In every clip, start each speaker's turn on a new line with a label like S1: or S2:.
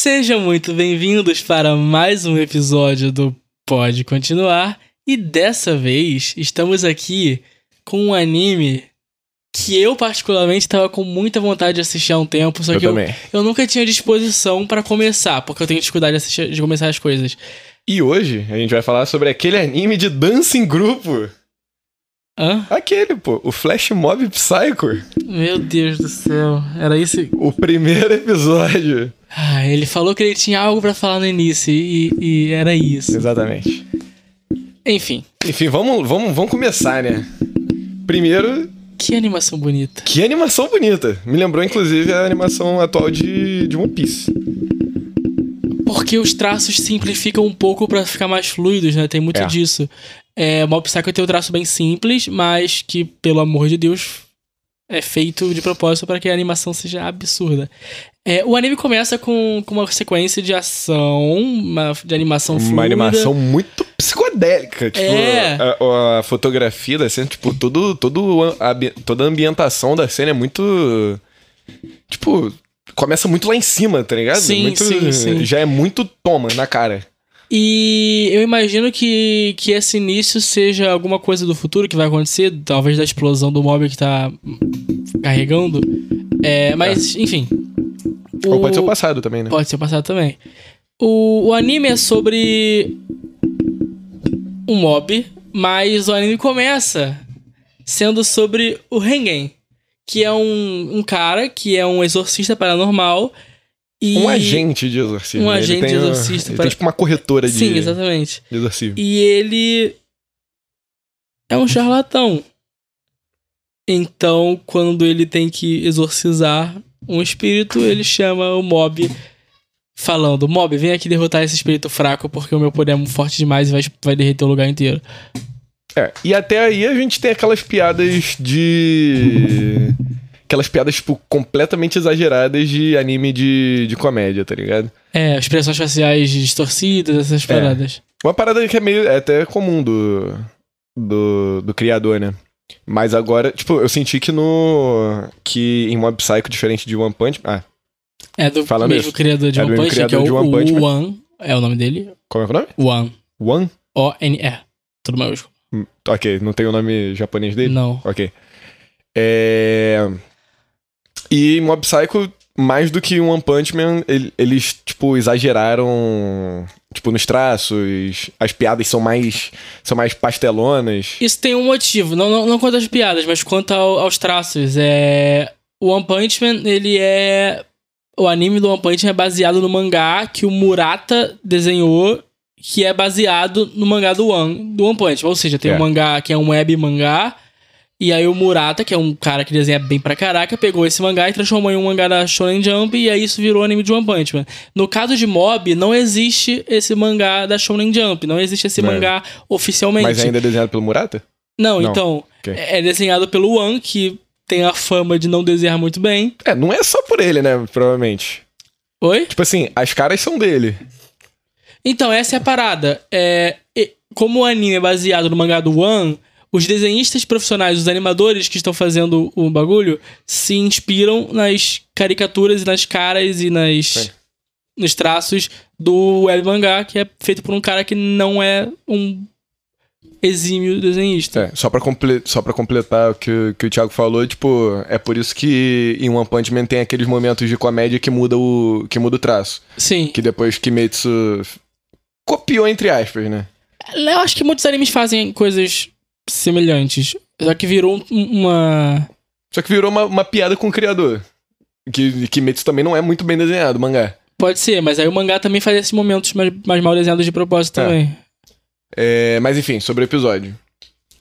S1: Sejam muito bem-vindos para mais um episódio do Pode Continuar. E dessa vez estamos aqui com um anime que eu particularmente estava com muita vontade de assistir há um tempo, só
S2: Eu
S1: que eu, eu nunca tinha disposição para começar, porque eu tenho dificuldade de, assistir- de começar as coisas.
S2: E hoje a gente vai falar sobre aquele anime de dança em grupo.
S1: Hã?
S2: Aquele, pô, o Flash Mob Psycho.
S1: Meu Deus do céu, era isso?
S2: O primeiro episódio.
S1: Ah, ele falou que ele tinha algo pra falar no início e, e era isso.
S2: Exatamente.
S1: Enfim,
S2: Enfim, vamos, vamos, vamos começar, né? Primeiro,
S1: que animação bonita.
S2: que animação bonita. Me lembrou, inclusive, a animação atual de, de One Piece.
S1: Porque os traços simplificam um pouco pra ficar mais fluidos, né? Tem muito
S2: É.
S1: disso. É, Mob Psycho tem um traço bem simples, mas que, pelo amor de Deus, é feito de propósito para que a animação seja absurda. É, o anime começa com, com uma sequência de ação, uma, de animação fluida.
S2: Uma animação muito psicodélica. Tipo,
S1: É.
S2: a, a fotografia da cena, tipo, todo, todo a, toda a ambientação da cena é muito. Tipo, começa muito lá em cima, tá ligado?
S1: Sim,
S2: muito,
S1: sim, sim.
S2: Já é muito toma na cara.
S1: E eu imagino que, que esse início seja alguma coisa do futuro que vai acontecer, talvez da explosão do mob que tá carregando. É, mas, enfim.
S2: Ou pode ser o passado também, né?
S1: Pode ser o passado também. O, o anime é sobre um mob, mas o anime começa sendo sobre o Rengen, que é um, um cara que é um exorcista paranormal. E...
S2: Um agente de exorcismo.
S1: Um
S2: né?
S1: Agente de
S2: uma-
S1: exorcista
S2: Ele
S1: para-
S2: tem tipo uma corretora de,
S1: Sim, exatamente.
S2: de exorcismo.
S1: E ele é um charlatão. Então, quando ele tem que exorcizar um espírito, ele chama o mob falando: Mob, vem aqui derrotar esse espírito fraco porque o meu poder é forte demais e vai, vai derreter o lugar inteiro.
S2: É, e até aí a gente tem aquelas piadas de. Aquelas piadas, tipo, completamente exageradas de anime de, de comédia, tá ligado?
S1: É, expressões faciais distorcidas, essas paradas.
S2: Uma parada que é meio. É até comum do. Do, do criador, né? Mas agora, tipo, eu senti que no. Que em Mob Psycho, diferente de One Punch. Ah,
S1: É do
S2: Falando
S1: mesmo
S2: isso.
S1: criador de
S2: É do
S1: One
S2: mesmo
S1: Punch, que é
S2: criador
S1: o,
S2: de One Punch Man.
S1: o One. É o nome dele?
S2: qual é o nome?
S1: One.
S2: One?
S1: O-N-E. Tudo maiúsculo.
S2: Hum, Ok, não tem o nome japonês dele?
S1: Não.
S2: Ok. É... E em Mob Psycho, mais do que um One Punch Man, ele- eles, tipo, exageraram, tipo, nos traços, as piadas são mais, são mais pastelonas.
S1: Isso tem um motivo, não, não, não quanto às piadas, mas quanto ao- aos traços. É... O One Punch Man, ele é. O anime do One Punch Man é baseado no mangá que o Murata desenhou, que é baseado no mangá do One, do One Punch Man. Ou seja, tem
S2: É.
S1: um mangá que é um web mangá. E aí o Murata, que é um cara que desenha bem pra caraca, pegou esse mangá e transformou em um mangá da Shonen Jump e aí isso virou anime de One Punch Man. No caso de Mob, não existe esse mangá da Shonen Jump, não existe esse
S2: Não é.
S1: mangá oficialmente.
S2: Mas ainda é desenhado pelo Murata?
S1: Não,
S2: Não.
S1: então.
S2: Ok.
S1: É desenhado pelo One, que tem a fama de não desenhar muito bem.
S2: É, não é só por ele, né, provavelmente.
S1: Oi?
S2: Tipo assim, as caras são dele.
S1: Então, essa é a parada. É, como o anime é baseado no mangá do One, os desenhistas profissionais, os animadores que estão fazendo o bagulho, se inspiram nas caricaturas e nas caras e nas. Nos traços do web mangá, que é feito por um cara que não é um exímio desenhista.
S2: É, só comple pra completar o que, o- que o Thiago falou, tipo, é por isso que em One Punch Man tem aqueles momentos de comédia que muda o, que muda o traço.
S1: Sim.
S2: Que depois Kimetsu copiou, entre aspas, né?
S1: Eu acho que muitos animes fazem coisas semelhantes. Só que virou um- uma.
S2: Só que virou uma, uma piada com o criador. Que Kimetsu também não é muito bem desenhado, o mangá.
S1: Pode ser, mas aí o mangá também faz esses momentos mais, mais mal desenhados de propósito
S2: É.
S1: também.
S2: É, mas enfim, sobre o episódio.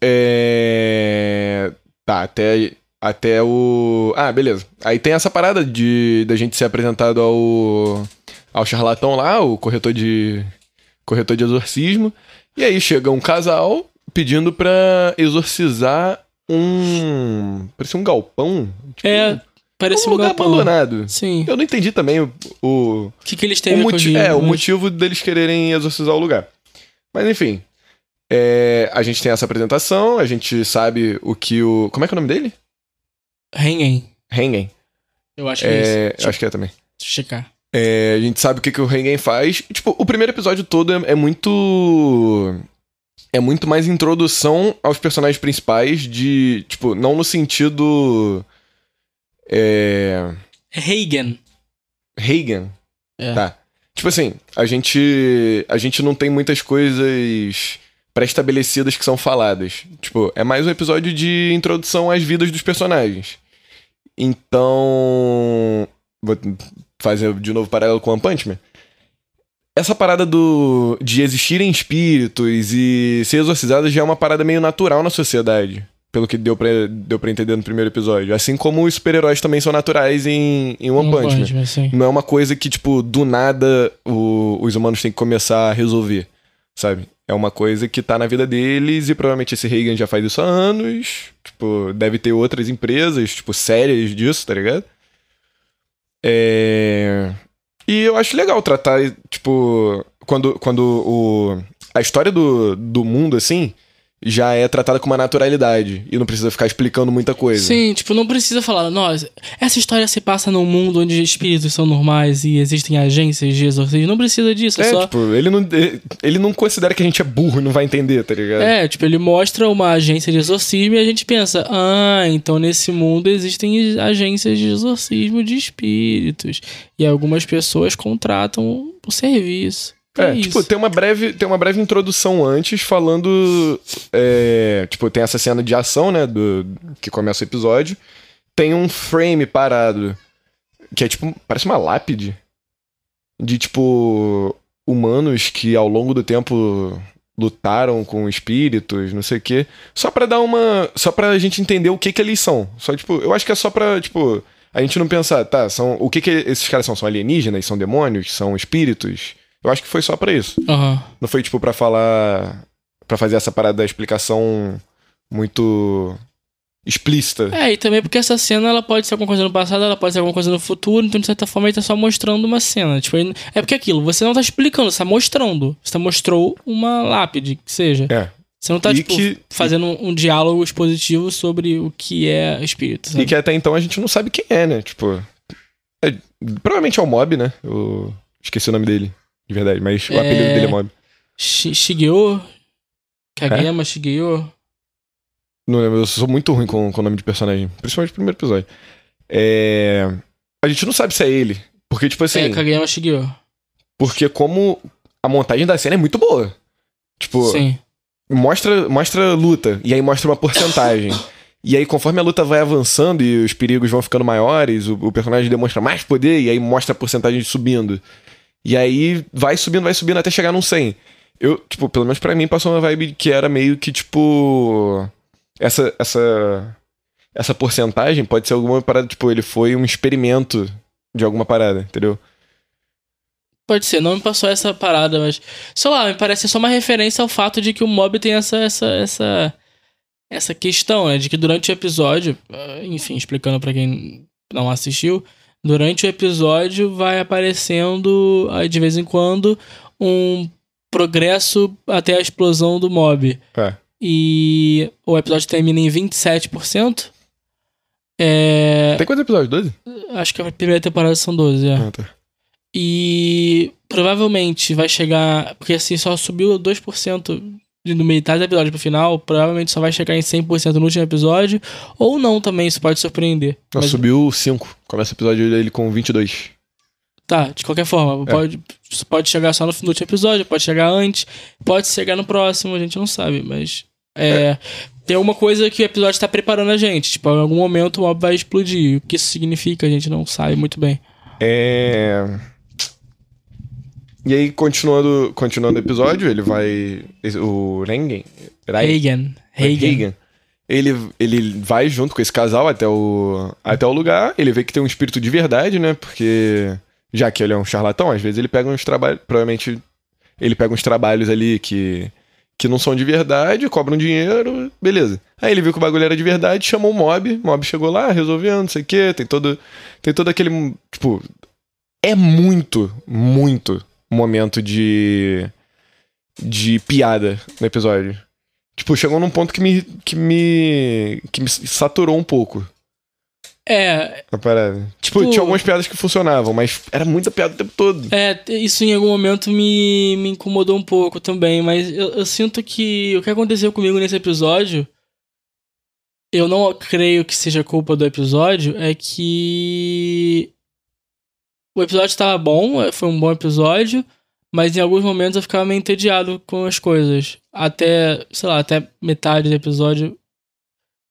S2: É... Tá, até, até o. Ah, beleza. Aí tem essa parada de da gente ser apresentado ao. ao charlatão lá, o corretor de. corretor de exorcismo. E aí chega um casal pedindo pra exorcizar um. Parecia um galpão. Tipo,
S1: É, parece
S2: um
S1: um
S2: lugar
S1: galpão.
S2: abandonado.
S1: Sim.
S2: Eu não entendi também o. o
S1: O que, que eles
S2: o
S1: têm o
S2: é, o
S1: mas-
S2: motivo deles quererem exorcizar o lugar. Mas enfim. é, a gente tem essa apresentação, a gente sabe o que o. Como é que é o nome dele?
S1: Rengen.
S2: Hengen.
S1: Eu acho que é, isso.
S2: É,
S1: Deixa
S2: eu acho que é também.
S1: eu checar.
S2: É, a gente sabe o que, que o Rengen faz. Tipo, o primeiro episódio todo é, é muito. É muito mais introdução aos personagens principais de. Tipo, não no sentido. É.
S1: Hagen.
S2: Hagen.
S1: É.
S2: Tá. Tipo assim, a gente. A gente não tem muitas coisas pré-estabelecidas que são faladas. Tipo, é mais um episódio de introdução às vidas dos personagens. Então. Vou fazer de novo paralelo com One Punch Man. Essa parada do, de existirem espíritos e ser exorcizados já é uma parada meio natural na sociedade. Pelo que deu pra, deu pra entender no primeiro episódio. Assim como os super-heróis também são naturais em, em One, Punch, Man.
S1: Man, sim.
S2: Não é uma coisa que, tipo, do nada o- os humanos têm que começar a resolver, sabe? É uma coisa que tá na vida deles e provavelmente esse Reagan já faz isso há anos. Tipo, deve ter outras empresas, tipo, sérias disso, tá ligado? É... E eu acho legal tratar, tipo, quando, quando o... a história do, do mundo, assim, já é tratada com uma naturalidade e não precisa ficar explicando muita coisa.
S1: Sim, tipo, não precisa falar, nossa, essa história se passa num mundo onde espíritos são normais e existem agências de exorcismo. Não precisa disso, é,
S2: É,
S1: só.
S2: tipo, ele não, ele não considera que a gente é burro e não vai entender, tá ligado?
S1: É, tipo, ele mostra uma agência de exorcismo e a gente pensa, ah, então nesse mundo existem agências de exorcismo de espíritos. E algumas pessoas contratam o serviço.
S2: É,
S1: isso.
S2: tipo, tem uma breve, tem uma breve introdução antes falando. é, tipo, tem essa cena de ação, né? Do, que começa o episódio. Tem um frame parado. Que é tipo. Parece uma lápide. De tipo. Humanos que ao longo do tempo lutaram com espíritos, não sei o quê. Só pra dar uma. Só pra gente entender o que que eles são. Só, tipo, eu acho que é só pra, tipo. A gente não pensar, tá, são. O que que esses caras são? São alienígenas? São demônios? São espíritos? Eu acho que foi só pra isso.
S1: Aham.
S2: Não foi, tipo, pra falar. Pra fazer essa parada da explicação muito explícita.
S1: É, e também porque essa cena ela pode ser alguma coisa no passado, ela pode ser alguma coisa no futuro, então de certa forma ele tá só mostrando uma cena. Tipo, ele- é porque aquilo, você não tá explicando, você tá mostrando. Você tá mostrou uma lápide, que seja.
S2: É.
S1: Você não tá,
S2: E
S1: tipo,
S2: que-
S1: fazendo um, um diálogo expositivo sobre o que é espírito, sabe?
S2: E que até então a gente não sabe quem é, né? Tipo. é- provavelmente é o Mob, né? Eu esqueci o nome dele, de verdade, mas o
S1: É.
S2: apelido dele é Mob.
S1: Shi- Shigeo? Kageyama Shigeo?
S2: Não lembro, eu sou muito ruim com com o nome de personagem, principalmente no primeiro episódio. É. A gente não sabe se é ele. Porque, tipo assim.
S1: É, Kageyama Shigeo.
S2: Porque como a montagem da cena é muito boa. Tipo,
S1: Sim.
S2: mostra, mostra luta, e aí mostra uma porcentagem. E aí, conforme a luta vai avançando e os perigos vão ficando maiores, o, o personagem demonstra mais poder, e aí mostra a porcentagem subindo. E aí vai subindo, vai subindo até chegar num 100. Eu, tipo, pelo menos pra mim passou uma vibe que era meio que, tipo. Essa. Essa. Essa porcentagem pode ser alguma parada, tipo, ele foi um experimento de alguma parada, entendeu?
S1: Pode ser, não me passou essa parada, mas. Sei lá, me parece só uma referência ao fato de que o mob tem essa. essa, essa, essa questão, né? De que durante o episódio. ah, Enfim, explicando pra quem não assistiu. Durante o episódio vai aparecendo, de vez em quando, um progresso até a explosão do mob.
S2: É.
S1: E o episódio termina em 27%. É,
S2: Tem quantos episódios? 12?
S1: acho que a primeira temporada são 12, é.
S2: Ah, tá.
S1: E provavelmente vai chegar. Porque assim, só subiu 2% de no metade do episódio pro final. Provavelmente só vai chegar em 100% no último episódio. Ou não também, isso pode surpreender. Mas,
S2: subiu 5. Começa o episódio dele com 22.
S1: Tá, de qualquer forma.
S2: É.
S1: Pode, pode chegar só no, no último episódio, pode chegar antes, pode chegar no próximo, a gente não sabe. Mas. É. Tem alguma coisa que o episódio tá preparando a gente. Tipo, em algum momento o mob vai explodir. O que isso significa, a gente não sabe muito bem.
S2: É. E aí, continuando, continuando o episódio, ele vai. O Rengen.
S1: Hagen. Hagen.
S2: Hagen. Ele, ele vai junto com esse casal até o, até o lugar. Ele vê que tem um espírito de verdade, né? Porque. Já que ele é um charlatão, às vezes ele pega uns trabalhos. Provavelmente ele pega uns trabalhos ali que. Que não são de verdade, cobram dinheiro, beleza. Aí ele viu que o bagulho era de verdade, chamou o mob, o mob chegou lá, resolveu, não sei o quê, tem todo, tem todo aquele. Tipo, é muito, muito momento de. de piada no episódio. Tipo, chegou num ponto que me. que me. que me saturou um pouco.
S1: É,
S2: A parada. Tipo,
S1: Tipo-
S2: tinha algumas piadas que funcionavam, mas era muita piada o tempo todo.
S1: é, isso em algum momento me, me incomodou um pouco também, mas eu, eu sinto que o que aconteceu comigo nesse episódio, eu não creio que seja culpa do episódio, é que o episódio estava bom, foi um bom episódio, mas em alguns momentos eu ficava meio entediado com as coisas. Até, sei lá, até metade do episódio.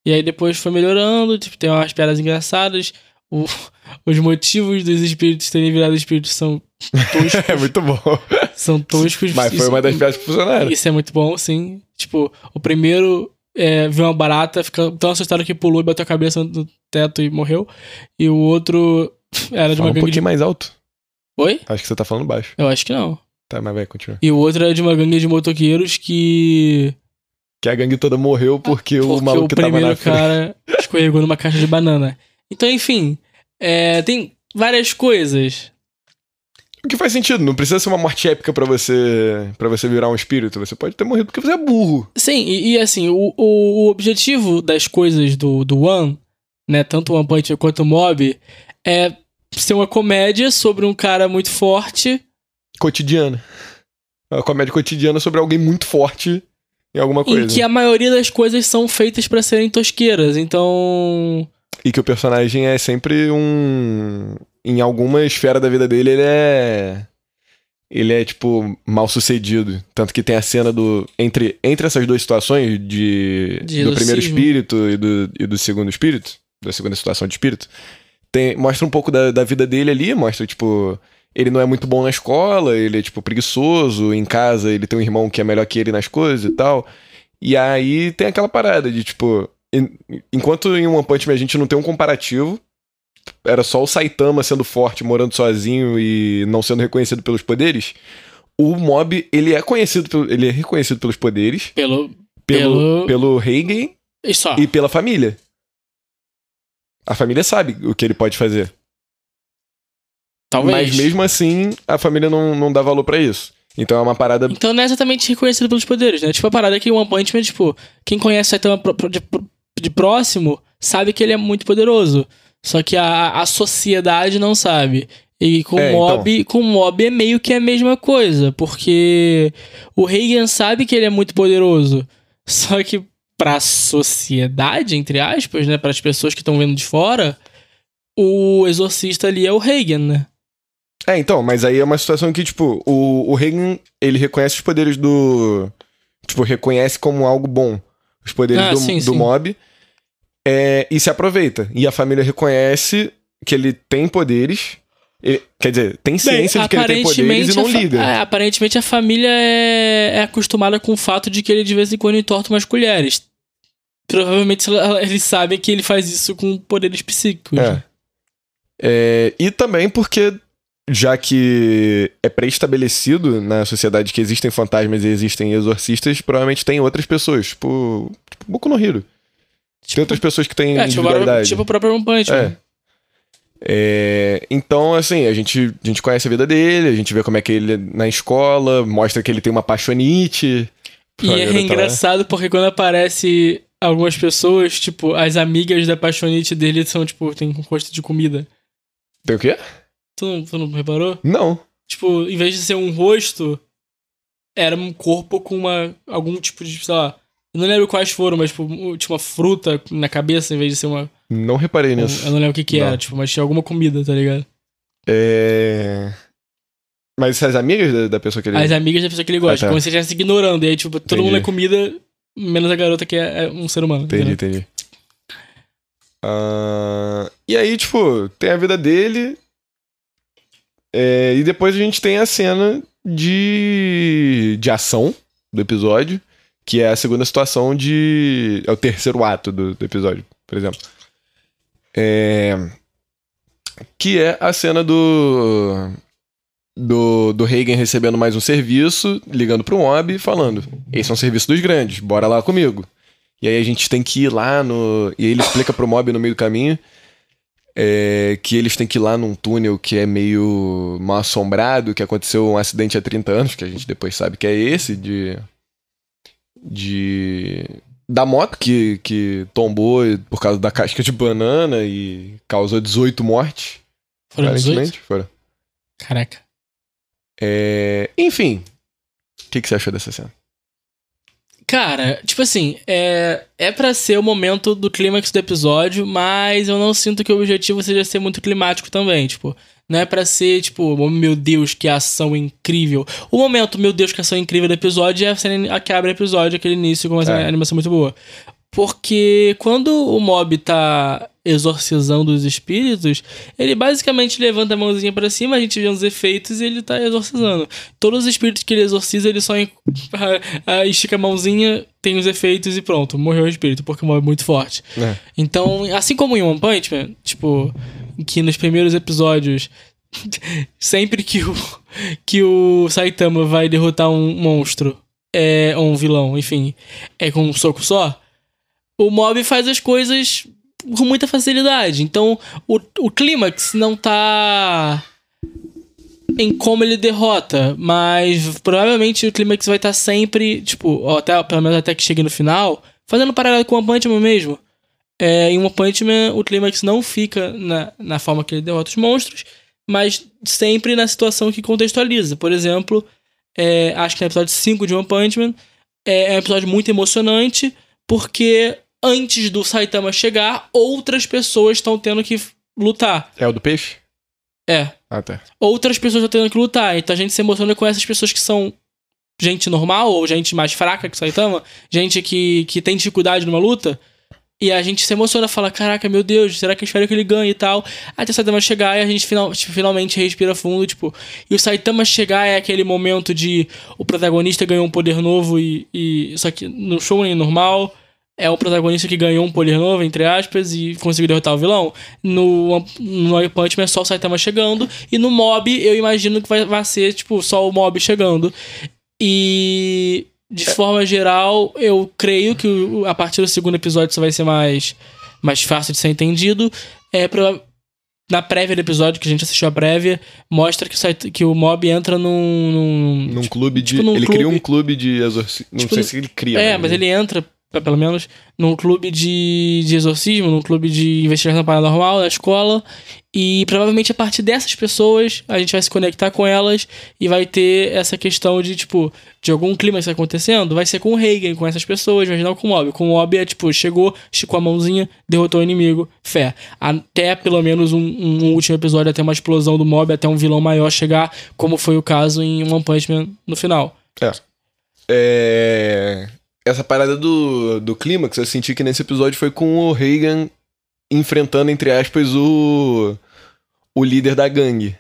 S1: E aí depois foi melhorando, tipo, tem umas piadas engraçadas. O- os motivos dos espíritos terem virado espíritos são toscos.
S2: É muito bom.
S1: são toscos.
S2: Mas foi
S1: Isso-
S2: uma das piadas que funcionaram.
S1: Isso é muito bom, sim. Tipo, o primeiro é, viu uma barata, ficou tão assustado que pulou e bateu a cabeça no teto e morreu. E o outro era de
S2: Fala
S1: uma
S2: um
S1: gangue
S2: pouquinho
S1: de...
S2: mais alto.
S1: Oi?
S2: Acho que você tá falando baixo.
S1: Eu acho que não.
S2: Tá, mas vai, continua.
S1: E o outro era de uma gangue de motoqueiros que...
S2: Que a gangue toda morreu porque, o
S1: Porque
S2: maluco
S1: o
S2: que tava na frente.
S1: cara escorregou numa caixa de banana. Então, enfim, é, tem várias coisas.
S2: O que faz sentido, não precisa ser uma morte épica pra você para você virar um espírito. Você pode ter morrido porque você é burro.
S1: Sim, e, e assim, o, o, o objetivo das coisas do, do One, né, tanto o One Punch quanto o Mob, é ser uma comédia sobre um cara muito forte.
S2: Cotidiana. Uma comédia cotidiana sobre alguém muito forte em alguma coisa.
S1: Em que a maioria das coisas são feitas pra serem tosqueiras. Então.
S2: E que o personagem é sempre um. Em alguma esfera da vida dele, ele é. Ele é, tipo, mal sucedido. Tanto que tem a cena do. Entre, entre essas duas situações, de,
S1: De
S2: do primeiro espírito e do, e do segundo espírito, da segunda situação de espírito, tem, mostra um pouco da, da vida dele ali, mostra, tipo. Ele não é muito bom na escola, ele é, tipo, preguiçoso. Em casa, ele tem um irmão que é melhor que ele nas coisas e tal. E aí tem aquela parada de, tipo. en- Enquanto em One Punch Man a gente não tem um comparativo, era só o Saitama sendo forte, morando sozinho e não sendo reconhecido pelos poderes. O Mob, ele é conhecido, pelo- ele é reconhecido pelos poderes,
S1: Pelo.
S2: pelo,
S1: Pelo-
S2: pelo Reigen
S1: E só.
S2: e pela família. A família sabe o que ele pode fazer.
S1: Talvez.
S2: Mas mesmo assim, a família não, não dá valor pra isso. Então é uma parada.
S1: Então não é exatamente reconhecido pelos poderes, né? Tipo, a parada é que o One Punch Man, tipo, quem conhece o Saitama de, de próximo sabe que ele é muito poderoso. Só que a, a sociedade não sabe. E com
S2: É,
S1: o Mob, com o Mob é meio que a mesma coisa, porque o Reagan sabe que ele é muito poderoso. Só que pra sociedade, entre aspas, né, para as pessoas que estão vendo de fora, o exorcista ali é o Reagan, né?
S2: É, então, mas aí é uma situação que, tipo, o, o Reagan, ele reconhece os poderes do. Tipo, reconhece como algo bom os poderes
S1: Ah,
S2: do,
S1: sim,
S2: do
S1: sim.
S2: mob é, e se aproveita. E a família reconhece que ele tem poderes. Ele- quer dizer, tem ciência de que ele tem poderes e não liga.
S1: é, aparentemente a família é, é acostumada com o fato de que ele de vez em quando entorta umas colheres. Provavelmente eles sabem que ele faz isso com poderes psíquicos.
S2: É. É, e também porque, já que é pré-estabelecido na sociedade que existem fantasmas e existem exorcistas, provavelmente tem outras pessoas, tipo, tipo Boku no Hero. tem outras pessoas que têm
S1: É, tipo,
S2: individualidade.
S1: tipo o próprio One Punch Man.
S2: É. É, então, assim, a gente, a gente conhece a vida dele, a gente vê como é que ele é na escola, mostra que ele tem uma paixonite.
S1: E é engraçado porque quando aparece algumas pessoas, tipo, as amigas da paixonite dele são, tipo, tem um rosto de comida.
S2: Tem o quê?
S1: Tu não, tu não reparou?
S2: Não.
S1: Tipo, em vez de ser um rosto, era um corpo com uma algum tipo de, sei lá, eu não lembro quais foram, mas tipo, tinha uma fruta na cabeça em vez de ser uma.
S2: Não reparei nisso.
S1: eu não lembro o que que
S2: Não.
S1: era, tipo, mas tinha alguma comida, tá ligado?
S2: É... Mas as amigas da, da pessoa que ele...
S1: As amigas da pessoa que ele gosta,
S2: Ah, tá.
S1: como se estivesse ignorando. E aí, tipo, todo
S2: Entendi.
S1: mundo é comida, menos a garota que é, é um ser humano.
S2: Entendi,
S1: entendeu?
S2: entendi. Ah, e aí, tipo, tem a vida dele. é, e depois a gente tem a cena de, de ação do episódio, que é a segunda situação de. É o terceiro ato do, do episódio, por exemplo. É, que é a cena do. Do, do Reagan recebendo mais um serviço, ligando pro Mob e falando: Esse é um serviço dos grandes, bora lá comigo. E aí a gente tem que ir lá no. E aí ele explica pro Mob no meio do caminho é, que eles têm que ir lá num túnel que é meio mal assombrado, que aconteceu um acidente há 30 anos, que a gente depois sabe que é esse, de. De. Da moto que, que tombou por causa da casca de banana e causou 18 mortes.
S1: Foram 18?
S2: aparentemente. Foram.
S1: Caraca.
S2: É, Enfim. O que, que você achou dessa cena?
S1: Cara, tipo assim, é, é para ser o momento do clímax do episódio, mas eu não sinto que o objetivo seja ser muito climático também, tipo. Não é pra ser, tipo, oh, meu Deus, que ação incrível. O momento, meu Deus, que ação incrível do episódio é a cena que abre o episódio, aquele início com uma
S2: É.
S1: animação muito boa. Porque quando o mob tá exorcizando os espíritos, ele basicamente levanta a mãozinha pra cima, a gente vê uns efeitos e ele tá exorcizando. Todos os espíritos que ele exorciza, ele só estica a mãozinha, tem os efeitos e pronto, morreu o espírito, porque o mob é muito forte.
S2: É.
S1: Então, assim como em One Punch Man, tipo, que nos primeiros episódios, sempre que o, que o Saitama vai derrotar um monstro, é ou um vilão, enfim, é com um soco só, o mob faz as coisas com muita facilidade. Então, o, o clímax não tá em como ele derrota, mas provavelmente o clímax vai estar sempre, tipo, até, pelo menos até que chegue no final, fazendo paralelo com o Punch Man mesmo. É, em One Punch Man, o clímax não fica na, na forma que ele derrota os monstros, mas sempre na situação que contextualiza. Por exemplo, é, acho que no episódio 5 de One Punch Man, é, é um episódio muito emocionante, porque antes do Saitama chegar, outras pessoas estão tendo que lutar.
S2: É o do peixe?
S1: É,
S2: Ah, tá.
S1: outras pessoas estão tendo que lutar. Então a gente se emociona com essas pessoas que são gente normal ou gente mais fraca que o Saitama, gente que, que tem dificuldade numa luta. E a gente se emociona, fala: Caraca, meu Deus, será que eu espero que ele ganhe e tal? Até o Saitama chegar e a gente final, tipo, finalmente respira fundo, tipo. E o Saitama chegar é aquele momento de o protagonista ganhou um poder novo e. e só que no show normal. É o protagonista que ganhou um poder novo, entre aspas, e conseguiu derrotar o vilão. No, no Punch Man é só o Saitama chegando. E no Mob, eu imagino que vai, vai ser, tipo, só o Mob chegando. E de forma geral, eu creio que a partir do segundo episódio isso vai ser mais, mais fácil de ser entendido. É pra, na prévia do episódio, que a gente assistiu a prévia, mostra que que o Mob entra num. num-
S2: Num clube de.
S1: tipo num
S2: ele
S1: clube-
S2: cria um clube de exorcismo. Não
S1: Tipo,
S2: sei se ele cria.
S1: é,
S2: né?
S1: mas ele entra, pelo menos, num clube de, de exorcismo, num clube de investigação paranormal na escola. E provavelmente a partir dessas pessoas a gente vai se conectar com elas e vai ter essa questão de, tipo, de algum clima que está acontecendo. Vai ser com o Reagan, com essas pessoas, mas não com o Mob. Com o Mob é tipo, chegou, esticou a mãozinha, derrotou o inimigo, fé. Até pelo menos um, um último episódio, até uma explosão do Mob, até um vilão maior chegar, como foi o caso em One Punch Man no final.
S2: É, Essa parada do, do clímax, eu senti que nesse episódio foi com o Reagan enfrentando, entre aspas, o. O líder da gangue.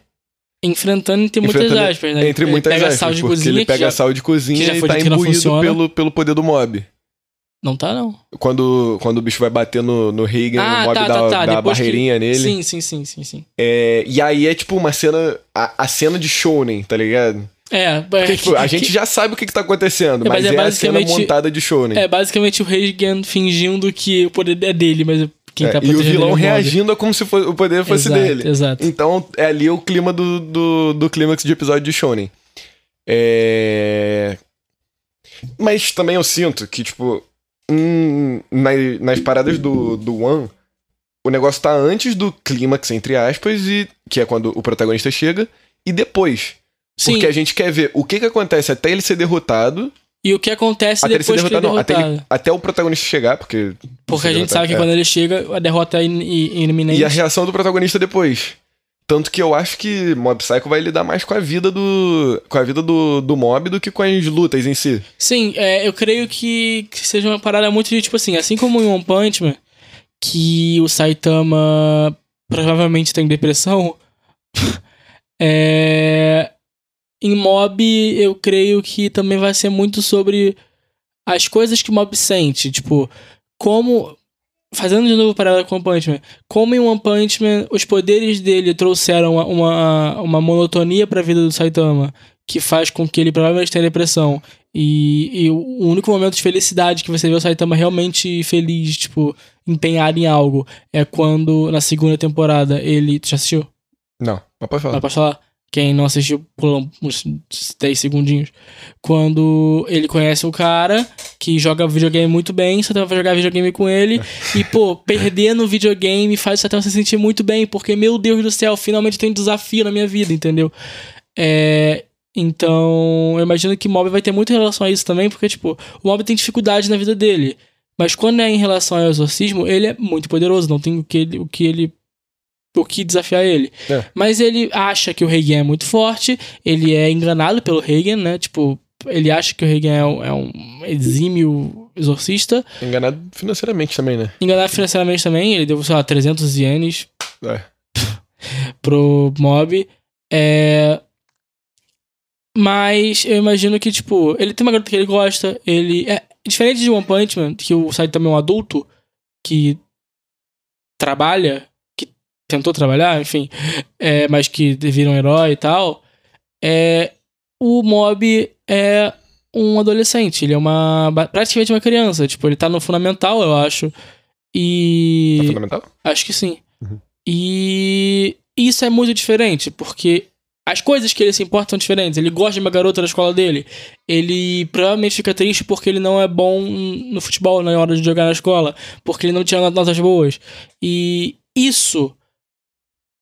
S1: Enfrentando entre muitas aspas, né?
S2: Entre
S1: Ele
S2: muitas
S1: pega
S2: aspas,
S1: sal de
S2: porque
S1: cozinha
S2: ele pega
S1: já-
S2: sal de cozinha e tá imbuído pelo, pelo poder do mob.
S1: Não tá, não.
S2: Quando, quando o bicho vai bater no, no Reagan,
S1: Ah,
S2: o mob
S1: tá,
S2: dá,
S1: tá, tá.
S2: dá a
S1: Depois que-
S2: barreirinha nele.
S1: Sim, sim, sim, sim, sim.
S2: É, e aí é tipo uma cena. A, a cena de shounen, tá ligado?
S1: É,
S2: Porque, tipo, a gente já sabe o que, que tá acontecendo,
S1: É,
S2: mas,
S1: mas é
S2: é, a cena
S1: basicamente-
S2: montada de shounen.
S1: é basicamente o Reagan fingindo que o poder é dele, mas quem
S2: É,
S1: tá
S2: e o vilão
S1: é
S2: reagindo como se o poder fosse
S1: exato,
S2: dele.
S1: Exato.
S2: Então, é ali o clima do, do, do clímax de episódio de Shonen. É... Mas também eu sinto que, tipo, hum, nas, nas paradas do, do One, o negócio tá antes do clímax, entre aspas, e que é quando o protagonista chega, e depois.
S1: Sim.
S2: Porque a gente quer ver o que que acontece até ele ser derrotado,
S1: E o que acontece
S2: até ele ser
S1: depois que ele é
S2: derrotado, não, até,
S1: derrotado?
S2: ele- até o protagonista chegar, porque...
S1: Porque a gente sabe que
S2: é.
S1: quando ele chega, a derrota é in- in- iminente.
S2: E a reação do protagonista depois. Tanto que eu acho que Mob Psycho vai lidar mais com a vida do. com a vida do, do mob do que com as lutas em si.
S1: Sim, é, eu creio que, que seja uma parada muito de tipo assim, assim como em One Punch Man, que o Saitama provavelmente tem depressão. é, em Mob, eu creio que também vai ser muito sobre as coisas que o Mob sente. Tipo, como. Fazendo de novo parada com o One Punch Man. Como em One Punch Man, os poderes dele trouxeram uma, uma, uma monotonia pra vida do Saitama. Que faz com que ele provavelmente tenha depressão. E, e o único momento de felicidade que você vê o Saitama realmente feliz, tipo, empenhado em algo, é quando na segunda temporada ele. Tu já assistiu?
S2: Não, mas pode falar.
S1: Mas posso falar? Quem não assistiu, pula uns 10 segundinhos. Quando ele conhece o cara que joga videogame muito bem, Satama vai jogar videogame com ele. e, pô, perder no videogame faz o Satama se sentir muito bem, porque, meu Deus do céu, finalmente tem um desafio na minha vida, entendeu? É, então, eu imagino que Mob vai ter muito em relação a isso também, porque, tipo, o Mob tem dificuldade na vida dele. Mas quando é em relação ao exorcismo, ele é muito poderoso, não tem o que ele, o que ele o que desafiar ele.
S2: É.
S1: Mas ele acha que o Reagan é muito forte, ele é enganado pelo Reagan, né? Tipo, ele acha que o Reagan é um, é um exímio exorcista.
S2: Enganado financeiramente também, né?
S1: Enganado financeiramente também, ele deu, sei lá, 300 ienes
S2: É.
S1: pro mob. É... Mas eu imagino que, tipo, ele tem uma garota que ele gosta, ele... É diferente de One Punch Man, que o Saitama é um adulto que trabalha, tentou trabalhar, enfim, é, mas que vira um herói e tal, é... O Mob é um adolescente, ele é uma... praticamente uma criança, tipo, ele tá no fundamental, eu acho, e...
S2: Tá fundamental?
S1: Acho que sim.
S2: Uhum.
S1: E isso é muito diferente, porque as coisas que ele se importa são diferentes. Ele gosta de uma garota da escola dele. Ele provavelmente fica triste porque ele não é bom no futebol na hora de jogar na escola, porque ele não tinha notas boas. E isso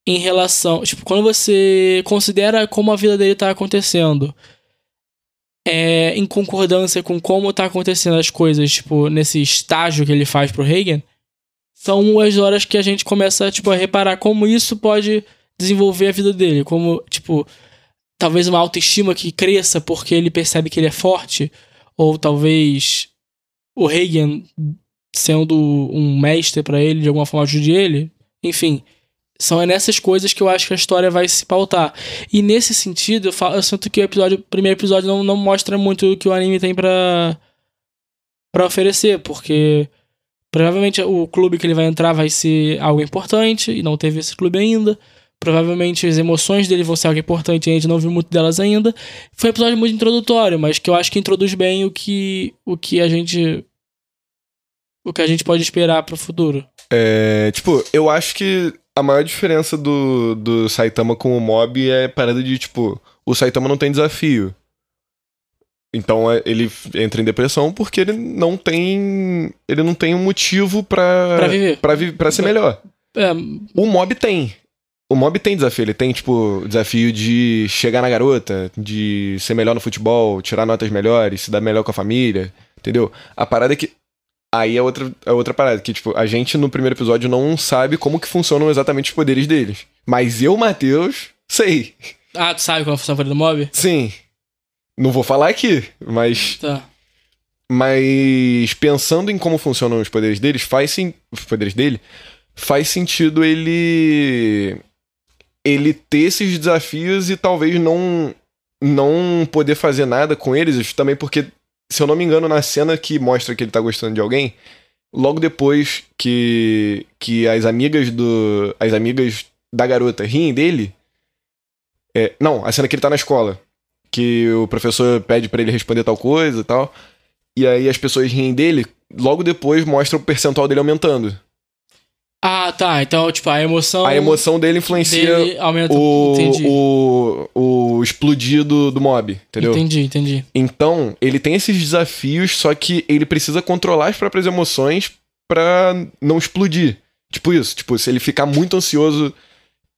S1: em relação, tipo, quando você considera como a vida dele tá acontecendo, é em concordância com como tá acontecendo as coisas, tipo, nesse estágio que ele faz pro Reagan, são as horas que a gente começa, tipo, a reparar como isso pode desenvolver a vida dele. Como, tipo, talvez uma autoestima que cresça porque ele percebe que ele é forte. Ou talvez o Reagan sendo um mestre pra ele, de alguma forma ajude ele. Enfim, são nessas coisas que eu acho que a história vai se pautar. E nesse sentido, eu, falo, eu sinto que o episódio, o primeiro episódio não, não mostra muito o que o anime tem pra, pra oferecer, porque provavelmente o clube que ele vai entrar vai ser algo importante, e não teve esse clube ainda. Provavelmente as emoções dele vão ser algo importante e a gente não viu muito delas ainda. Foi um episódio muito introdutório, mas que eu acho que introduz bem o que, o que a gente. O que a gente pode esperar pro futuro.
S2: É, tipo, eu acho que a maior diferença do, do Saitama com o Mob é a parada de, tipo, o Saitama não tem desafio. Então é, ele entra em depressão porque ele não tem. Ele não tem um motivo pra.
S1: Pra viver.
S2: Pra, vi- pra ser melhor.
S1: É,
S2: O Mob tem. O Mob tem desafio. Ele tem, tipo, desafio de chegar na garota, de ser melhor no futebol, tirar notas melhores, se dar melhor com a família, entendeu? A parada é que. Aí é outra, é outra parada, que, tipo, a gente no primeiro episódio não sabe como que funcionam exatamente os poderes deles. Mas eu, Matheus, sei.
S1: Ah, tu sabe qual é a função do mob?
S2: Sim. Não vou falar aqui, mas.
S1: Tá.
S2: Mas pensando em como funcionam os poderes deles, faz sim. Os poderes dele, faz sentido ele. Ele ter esses desafios e talvez não. Não poder fazer nada com eles, justamente porque, se eu não me engano, na cena que mostra que ele tá gostando de alguém, logo depois que. que as amigas do. As amigas da garota riem dele. É, não, a cena que ele tá na escola. Que o professor pede pra ele responder tal coisa e tal. E aí as pessoas riem dele, logo depois mostra o percentual dele aumentando.
S1: Ah, tá. Então, tipo, a emoção.
S2: A emoção dele influencia
S1: dele aumenta.
S2: o,
S1: entendi.
S2: o, o explodir do, do mob, entendeu?
S1: Entendi, entendi.
S2: Então, ele tem esses desafios, só que ele precisa controlar as próprias emoções pra não explodir. Tipo isso, tipo, se ele ficar muito ansioso,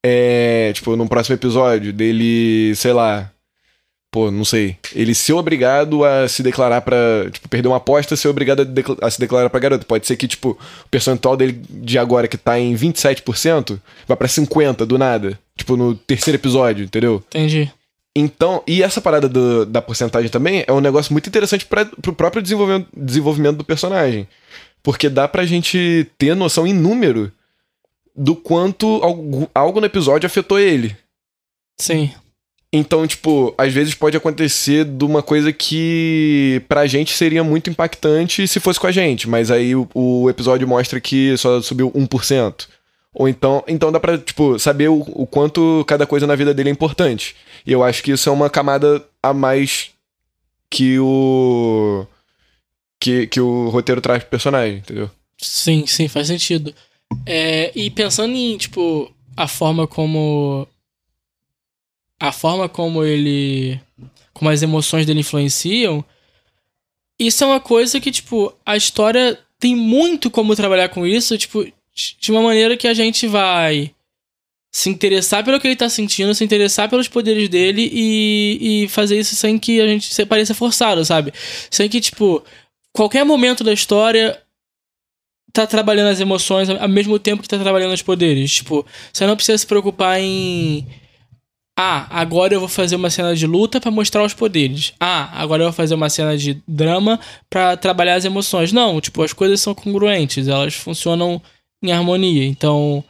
S2: é, tipo, no próximo episódio, dele, sei lá, pô, não sei, ele ser obrigado a se declarar pra, tipo, perder uma aposta, ser obrigado a, decla- a se declarar pra garota. Pode ser que, tipo, o percentual dele de agora que tá em 27%, vai pra 50% do nada. Tipo, no terceiro episódio, entendeu?
S1: Entendi.
S2: Então, e essa parada do- da porcentagem também é um negócio muito interessante para pro próprio desenvolvimento, desenvolvimento do personagem. Porque dá pra gente ter noção em número do quanto algo, algo no episódio afetou ele.
S1: Sim.
S2: Então, tipo, às vezes pode acontecer de uma coisa que pra gente seria muito impactante se fosse com a gente, mas aí o, o episódio mostra que só subiu 1%. Ou então, então dá pra, tipo, saber o, o quanto cada coisa na vida dele é importante. E eu acho que isso é uma camada a mais que o. que, que o roteiro traz pro personagem, entendeu?
S1: Sim, sim, faz sentido. É, e pensando em, tipo, a forma como a forma como ele. como as emoções dele influenciam. Isso é uma coisa que, tipo, a história tem muito como trabalhar com isso, tipo, de uma maneira que a gente vai se interessar pelo que ele tá sentindo, se interessar pelos poderes dele e, e fazer isso sem que a gente se pareça forçado, sabe? Sem que, tipo, qualquer momento da história tá trabalhando as emoções ao mesmo tempo que tá trabalhando os poderes. Tipo, você não precisa se preocupar em. Ah, agora eu vou fazer uma cena de luta para mostrar os poderes. Ah, agora eu vou fazer uma cena de drama para trabalhar as emoções. Não, tipo, as coisas são congruentes, elas funcionam em harmonia. Então,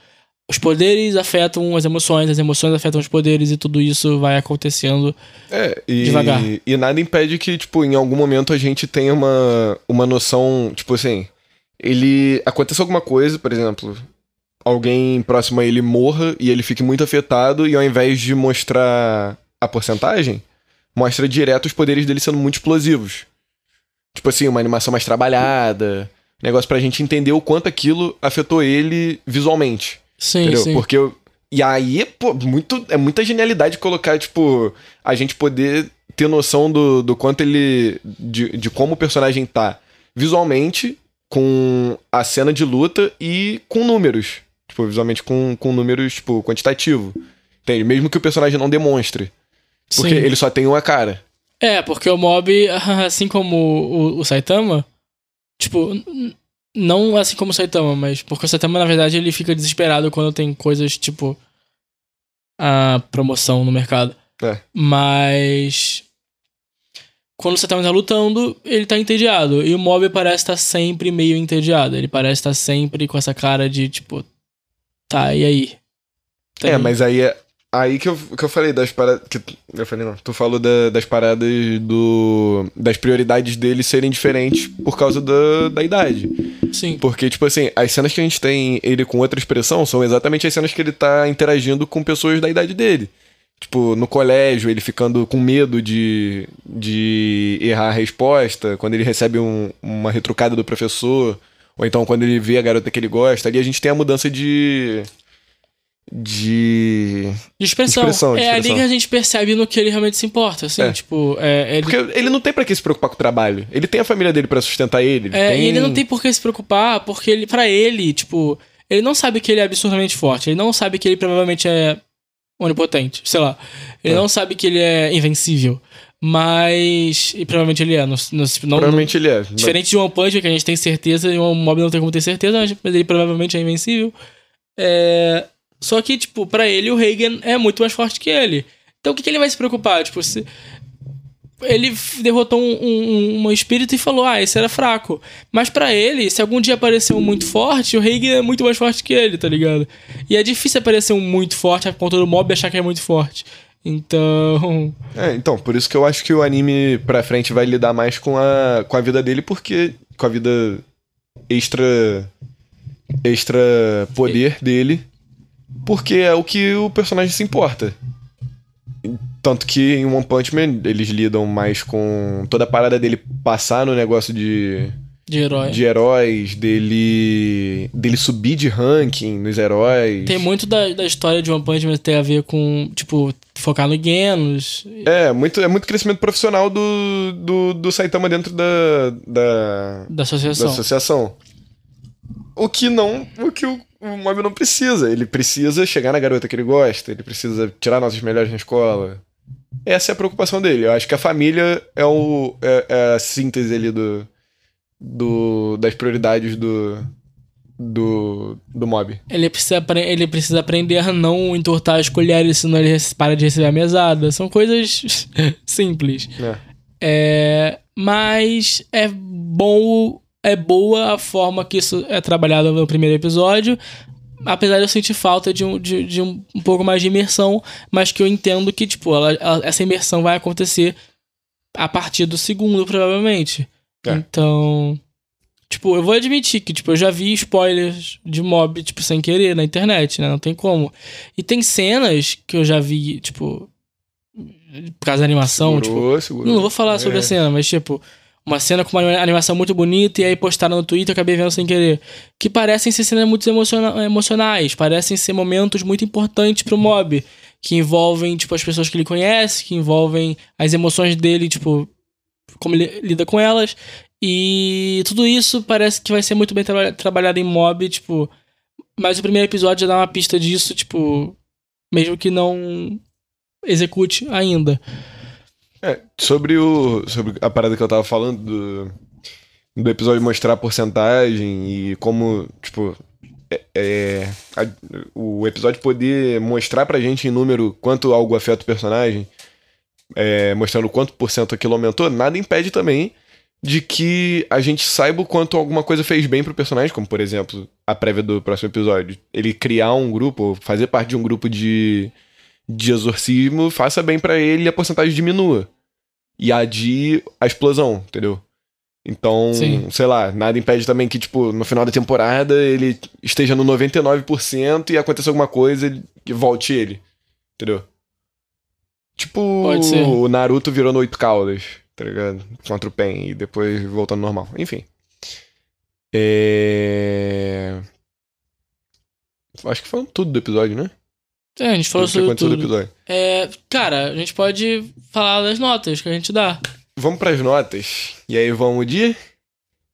S1: os poderes afetam as emoções, as emoções afetam os poderes e tudo isso vai acontecendo
S2: É, e,
S1: Devagar.
S2: e nada impede que, tipo, em algum momento a gente tenha uma, uma noção, tipo assim, ele. Acontece alguma coisa, por exemplo, alguém próximo a ele morra e ele fique muito afetado, e ao invés de mostrar a porcentagem, mostra direto os poderes dele sendo muito explosivos. Tipo assim, uma animação mais trabalhada. Negócio pra gente entender o quanto aquilo afetou ele visualmente.
S1: Sim,
S2: Entendeu?
S1: sim.
S2: Porque eu- E aí, pô, muito, é muita genialidade colocar, tipo, a gente poder ter noção do, do quanto ele. De, de como o personagem tá visualmente, com a cena de luta e com números. Tipo, visualmente com, com números, tipo, quantitativo. Entende? Mesmo que o personagem não demonstre. Porque
S1: Sim.
S2: ele só tem uma cara.
S1: É, porque o mob, assim como o, o Saitama, tipo, não assim como o Saitama, mas porque o Saitama, na verdade, ele fica desesperado quando tem coisas tipo a promoção no mercado.
S2: É.
S1: Mas quando o Saitama tá lutando, ele tá entediado. E o mob parece estar sempre meio entediado. Ele parece estar sempre com essa cara de tipo, tá, e aí? Tá
S2: É,
S1: aí?
S2: mas aí é. Aí que eu, que eu falei das paradas. Eu falei, não. Tu falou da- das paradas do. das prioridades dele serem diferentes por causa da, da idade.
S1: Sim.
S2: Porque, tipo assim, as cenas que a gente tem ele com outra expressão são exatamente as cenas que ele tá interagindo com pessoas da idade dele. Tipo, no colégio, ele ficando com medo de, de errar a resposta, quando ele recebe um- uma retrucada do professor, ou então quando ele vê a garota que ele gosta. Ali a gente tem a mudança de. de.
S1: De expressão.
S2: Expressão, de
S1: é ali
S2: expressão.
S1: que a gente percebe no que ele realmente se importa, assim,
S2: É.
S1: tipo, é, ele,
S2: Porque ele não tem pra que se preocupar com o trabalho. Ele tem a família dele pra sustentar ele. ele
S1: é,
S2: tem...
S1: e ele não tem por que se preocupar, porque ele, para ele, tipo, ele não sabe que ele é absurdamente forte, ele não sabe que ele provavelmente é onipotente, sei lá. Ele
S2: É.
S1: não sabe que ele é invencível, mas e provavelmente ele é, no- não,
S2: Provavelmente ele é. mas-
S1: Diferente de One Punch, que a gente tem certeza, e um mob não tem como ter certeza, mas- mas ele provavelmente é invencível. É... Só que, tipo, pra ele, o Reagan é muito mais forte que ele. Então o que, que ele vai se preocupar? Tipo, se. Ele derrotou um, um, um espírito e falou: Ah, esse era fraco. Mas pra ele, se algum dia aparecer um muito forte, o Reagan é muito mais forte que ele, tá ligado? E é difícil aparecer um muito forte a ponto do mob achar que é muito forte. Então.
S2: É, então, por isso que eu acho que o anime pra frente vai lidar mais com a, com a vida dele, porque. com a vida extra. extra poder dele, porque é o que o personagem se importa. Tanto que em One Punch Man eles lidam mais com toda a parada dele passar no negócio de,
S1: De herói.
S2: de heróis, dele. dele subir de ranking nos heróis.
S1: Tem muito da, da história de One Punch Man ter a ver com, tipo, focar no Genos.
S2: É, muito, é muito crescimento profissional do, do, do Saitama dentro da, da,
S1: Da
S2: da
S1: associação.
S2: associação. O que não. O que o, o Mob não precisa. Ele precisa chegar na garota que ele gosta, ele precisa tirar notas melhores na escola. Essa é a preocupação dele. Eu acho que a família é, o, é, é a síntese ali do, do, das prioridades do, do, do Mob.
S1: Ele precisa, ele precisa aprender a não entortar as colheres, senão ele para de receber a mesada. São coisas simples.
S2: É.
S1: É, mas é bom, é boa a forma que isso é trabalhado no primeiro episódio. Apesar de eu sentir falta de um, de, de um, um pouco mais de imersão, mas que eu entendo que, tipo, ela- ela- essa imersão vai acontecer a partir do segundo, provavelmente.
S2: É.
S1: Então. Tipo, eu vou admitir que, tipo, eu já vi spoilers de mob, tipo, sem querer na internet, né? Não tem como. E tem cenas que eu já vi, tipo. Por causa da animação, tipo.
S2: Segurou, segurou.
S1: Não vou falar sobre
S2: É.
S1: a cena, mas tipo, uma cena com uma animação muito bonita e aí postaram no Twitter, eu acabei vendo sem querer. Que parecem ser cenas muito emociona- emocionais, parecem ser momentos muito importantes pro mob. que envolvem, tipo, as pessoas que ele conhece, que envolvem as emoções dele, tipo, como ele lida com elas. E tudo isso parece que vai ser muito bem tra trabalhado em mob, tipo. Mas o primeiro episódio já dá uma pista disso, tipo. Mesmo que não execute ainda.
S2: É, sobre o. Sobre a parada que eu tava falando do, do episódio mostrar a porcentagem e como, tipo. É, é, a, o episódio poder mostrar pra gente em número quanto algo afeta o personagem, é, mostrando quanto por cento aquilo aumentou, nada impede também de que a gente saiba o quanto alguma coisa fez bem pro personagem, como por exemplo, a prévia do próximo episódio. Ele criar um grupo, fazer parte de um grupo de, de exorcismo, faça bem para ele e a porcentagem diminua. E adie a explosão, entendeu? Então, Sim. sei lá, nada impede também que, tipo, no final da temporada ele esteja no 99% e aconteça alguma coisa e volte ele. Entendeu? Tipo, o Naruto virou no oito caudas tá ligado? Contra o Pen e depois voltando normal. Enfim. É... Acho que foi tudo do episódio, né?
S1: É, a gente falou sobre tudo. Do episódio. É, cara, a gente pode falar das notas que a gente dá.
S2: Vamos pras notas. E aí vamos de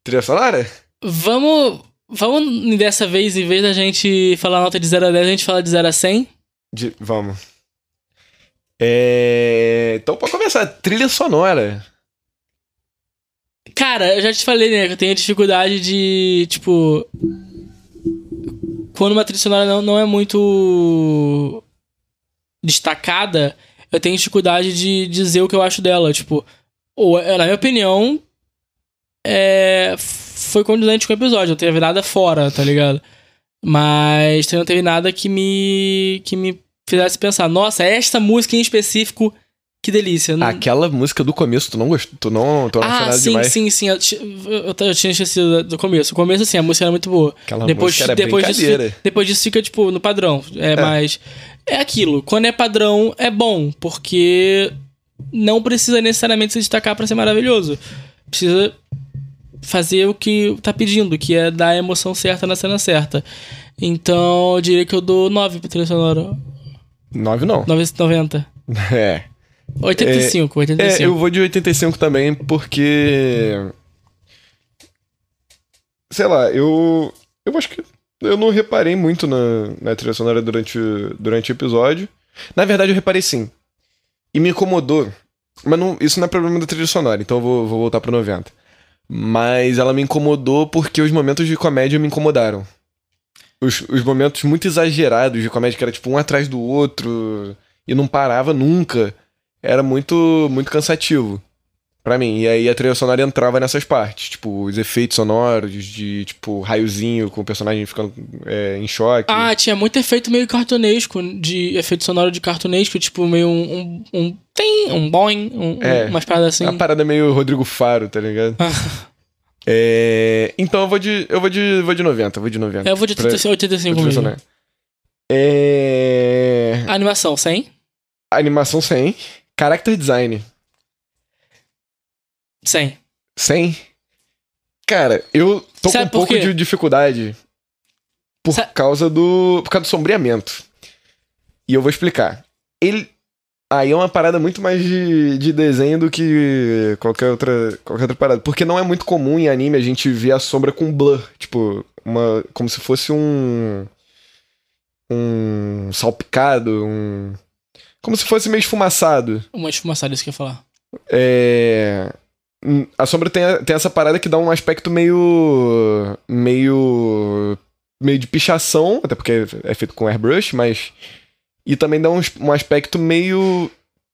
S2: trilha sonora?
S1: Vamos, vamos dessa vez, em vez da gente falar nota de 0 a 10, a gente fala de 0 a 100?
S2: De, vamos. É... Então, pra começar, trilha sonora.
S1: Cara, eu já te falei, né? Que eu tenho dificuldade de, tipo. Quando uma trilha sonora não, não é muito destacada, eu tenho dificuldade de dizer o que eu acho dela. Tipo, ou, na minha opinião, é, foi condizente com o episódio. Não teve nada fora, tá ligado? Mas não teve nada que me, que me fizesse pensar, nossa, esta música em específico que delícia.
S2: Não... Aquela música do começo, tu não gostou? Tu não, tu não
S1: ah, sim, demais? sim, sim. Eu, eu, eu, tinha esquecido do começo. O começo, assim, a música era muito boa.
S2: Aquela depois, música era depois disso,
S1: depois disso fica, tipo, no padrão. É, é, mas... É aquilo. Quando é padrão, é bom. Porque não precisa necessariamente se destacar para ser maravilhoso. Precisa fazer o que tá pedindo, que é dar a emoção certa na cena certa. Então, eu diria que eu dou 9 pra trilha sonora.
S2: 9 não.
S1: 9,90.
S2: É.
S1: 85, é, 85.
S2: É, eu vou de 85 também, porque. Sei lá, eu. Eu acho que. Eu não reparei muito na, na trilha sonora durante, durante o episódio. Na verdade, eu reparei sim. E me incomodou. Mas não, isso não é problema da trilha sonora, então eu vou, vou voltar pro 90. Mas ela me incomodou porque os momentos de comédia me incomodaram. Os, os momentos muito exagerados de comédia, que era tipo um atrás do outro e não parava nunca era muito, muito cansativo para mim. E aí a trilha sonora entrava nessas partes, tipo, os efeitos sonoros de, tipo, raiozinho com o personagem ficando é, em choque.
S1: Ah, tinha muito efeito meio cartunesco, de efeito sonoro de cartunesco, tipo, meio um. um, um tem um boing, um, é, umas paradas assim.
S2: Uma parada meio Rodrigo Faro, tá ligado? é, então eu vou de. Eu vou de. Vou de 90, vou de 90.
S1: É, eu vou de 85, 85 mesmo.
S2: É.
S1: A animação, 100?
S2: A animação 100. Character design.
S1: 100.
S2: 100? Cara, eu tô Sabe com um pouco de dificuldade por Sabe... causa do por causa do sombreamento. E eu vou explicar. Ele aí é uma parada muito mais de, de desenho do que qualquer outra qualquer outra parada, porque não é muito comum em anime a gente ver a sombra com blur, tipo, uma como se fosse um um salpicado, um como se fosse meio esfumaçado.
S1: Uma esfumaçada, isso que eu ia falar.
S2: É. A sombra tem, tem essa parada que dá um aspecto meio. meio. meio de pichação, até porque é feito com airbrush, mas. E também dá um, um aspecto meio.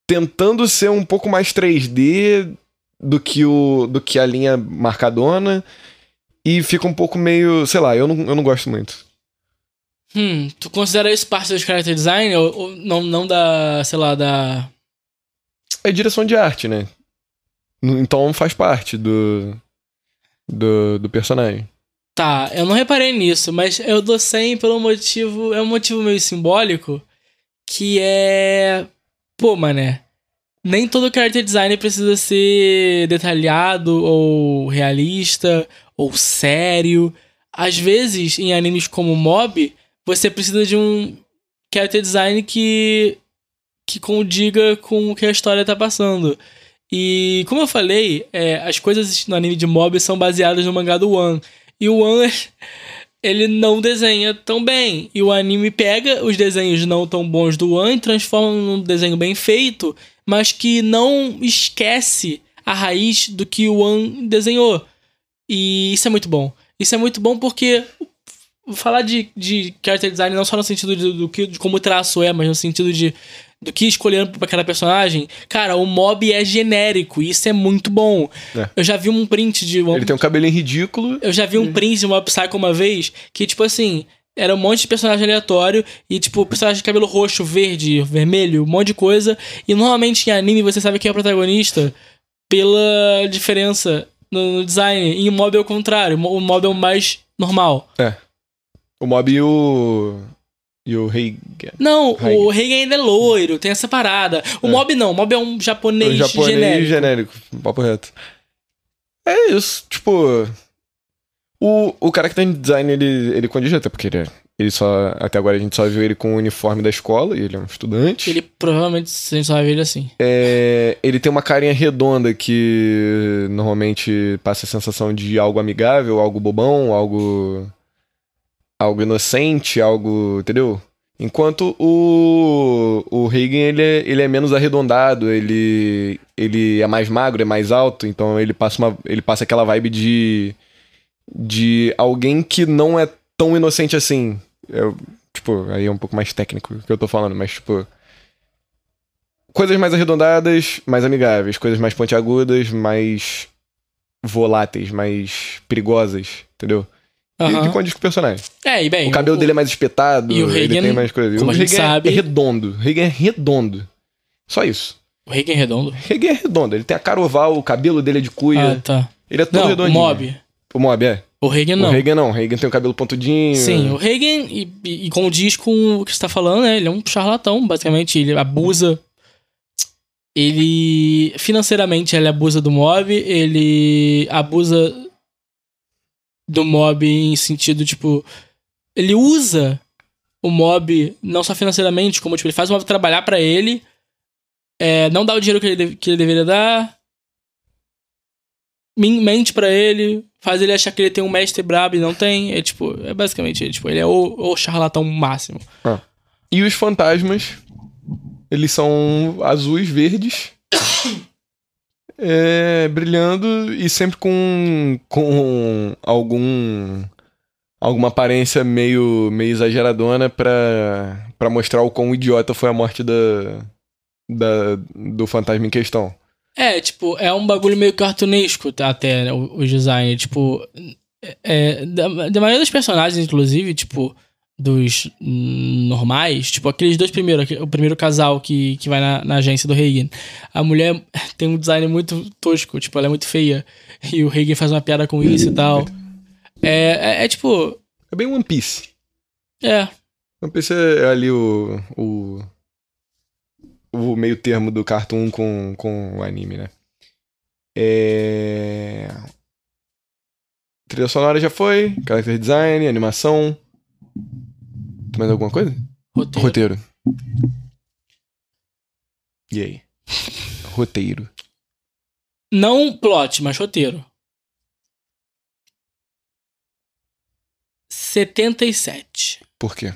S2: tentando ser um pouco mais 3D do que, o, do que a linha marcadona. E fica um pouco meio. sei lá, eu não, eu não gosto muito.
S1: Hum, tu considera isso parte do character design ou, ou, não, não da, sei lá, da...
S2: É direção de arte, né? Então faz parte do, do, do personagem.
S1: Tá, eu não reparei nisso, mas eu dou 100 pelo motivo... É um motivo meio simbólico, que é... Pô, mané, nem todo character design precisa ser detalhado ou realista ou sério. Às vezes, em animes como Mob, você precisa de um character design que que condiga com o que a história tá passando. E, como eu falei, é, as coisas no anime de mob são baseadas no mangá do One. E o One, ele não desenha tão bem. E o anime pega os desenhos não tão bons do One e transforma num desenho bem feito, mas que não esquece a raiz do que o One desenhou. E isso é muito bom. Isso é muito bom porque falar de, de character design não só no sentido de, do que, de como o traço é, mas no sentido de do que escolhendo pra cada personagem, cara, o mob é genérico, e isso é muito bom.
S2: É.
S1: Eu já vi um print de.
S2: Ele tem um cabelinho ridículo.
S1: Eu já vi um print de Mob Psycho uma vez que, tipo assim, era um monte de personagem aleatório e, tipo, personagem de cabelo roxo, verde, vermelho, um monte de coisa. E normalmente em anime você sabe quem é o protagonista pela diferença no, no design. E em mob é o contrário, o mob é o mais normal.
S2: É. O Mob e o. E o Rei.
S1: Não,
S2: Heigen.
S1: o Rei ainda é loiro, tem essa parada. O
S2: É.
S1: mob não, o mob é um japonês,
S2: O japonês
S1: genérico.
S2: genérico. Papo reto. É isso. Tipo. O, o character design ele, ele condiz até porque ele, é- ele só. Até agora a gente só viu ele com o uniforme da escola e ele é um estudante.
S1: Ele provavelmente a gente só vai ver ele assim.
S2: É, ele tem uma carinha redonda que normalmente passa a sensação de algo amigável, algo bobão, algo. Algo inocente, algo. entendeu? Enquanto o. o Reagan ele é, ele é menos arredondado, ele. ele é mais magro, é mais alto, então ele passa, uma, ele passa aquela vibe de. de alguém que não é tão inocente assim. Eu, tipo, aí é um pouco mais técnico que eu tô falando, mas tipo coisas mais arredondadas, mais amigáveis, coisas mais pontiagudas, mais voláteis, mais perigosas, entendeu? E que condiz com o personagem.
S1: É, e bem.
S2: o cabelo dele é mais espetado,
S1: e o
S2: ele
S1: Reagan,
S2: tem mais coisas. E
S1: como
S2: o
S1: a gente
S2: Reagan é-
S1: sabe-
S2: é redondo. O Reagan é redondo. Só isso.
S1: O Reagan é redondo.
S2: O Reagan é redondo. Ele tem a cara oval, o cabelo dele é de cuia.
S1: Ah, tá.
S2: ele é todo
S1: Não, o
S2: redondinho.
S1: mob.
S2: O Mob, é.
S1: O Reagan
S2: O
S1: não.
S2: Reagan não. O Reagan tem o cabelo pontudinho.
S1: Sim, o Reagan, e, e, condiz com o que você tá falando, né? Ele é um charlatão, basicamente. Ele abusa. Ele. Financeiramente, ele abusa do mob. Ele abusa do mob em sentido, tipo. Ele usa o mob não só financeiramente, como, tipo, ele faz o mob trabalhar pra ele. é, não dá o dinheiro que ele, que ele deveria dar. men- Mente pra ele, faz ele achar que ele tem um mestre brabo e não tem. É tipo, é basicamente ele. Tipo, ele é o, o charlatão máximo.
S2: E os fantasmas, eles são azuis, verdes, é, brilhando e sempre com, com algum alguma aparência meio, meio exageradona pra, pra mostrar o quão idiota foi a morte da, da, do fantasma em questão.
S1: É, tipo, é um bagulho meio cartunesco até, né, o, o design. Tipo, é, da, da maioria dos personagens, inclusive, tipo, dos normais, tipo, aqueles dois primeiros, o primeiro casal que, que vai na, na agência do Reagan. A mulher tem um design muito tosco, tipo, ela é muito feia. E o Reagan faz uma piada com isso e tal. É, é, é tipo,
S2: É bem One Piece.
S1: é,
S2: One Piece é ali o, o, o meio termo do cartoon com, com o anime, né? É... Trilha sonora já foi, character design, animação. Mais alguma coisa?
S1: roteiro.
S2: Roteiro. E aí? Roteiro.
S1: Não plot, mas roteiro. 77.
S2: Por quê?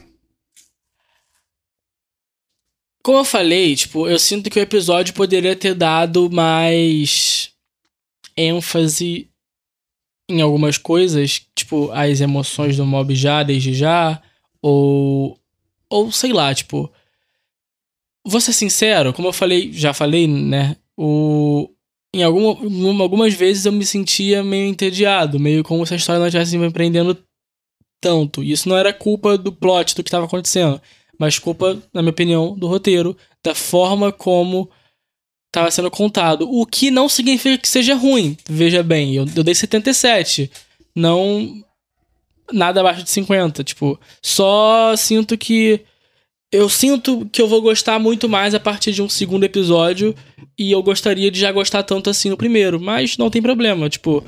S1: Como eu falei, tipo, eu sinto que o episódio poderia ter dado mais ênfase em algumas coisas, tipo, as emoções do mob já, desde já, ou. Ou sei lá, tipo. Vou ser sincero, como eu falei, já falei, né? O. Em alguma, em algumas vezes eu me sentia meio entediado, meio como se a história não estivesse me prendendo tanto. E isso não era culpa do plot, do que estava acontecendo mas culpa, na minha opinião, do roteiro, da forma como estava sendo contado. O que não significa que seja ruim. Veja bem, eu, eu dei 77. Não. Nada abaixo de 50. Tipo, só sinto que. Eu sinto que eu vou gostar muito mais a partir de um segundo episódio. E eu gostaria de já gostar tanto assim no primeiro. Mas não tem problema. Tipo.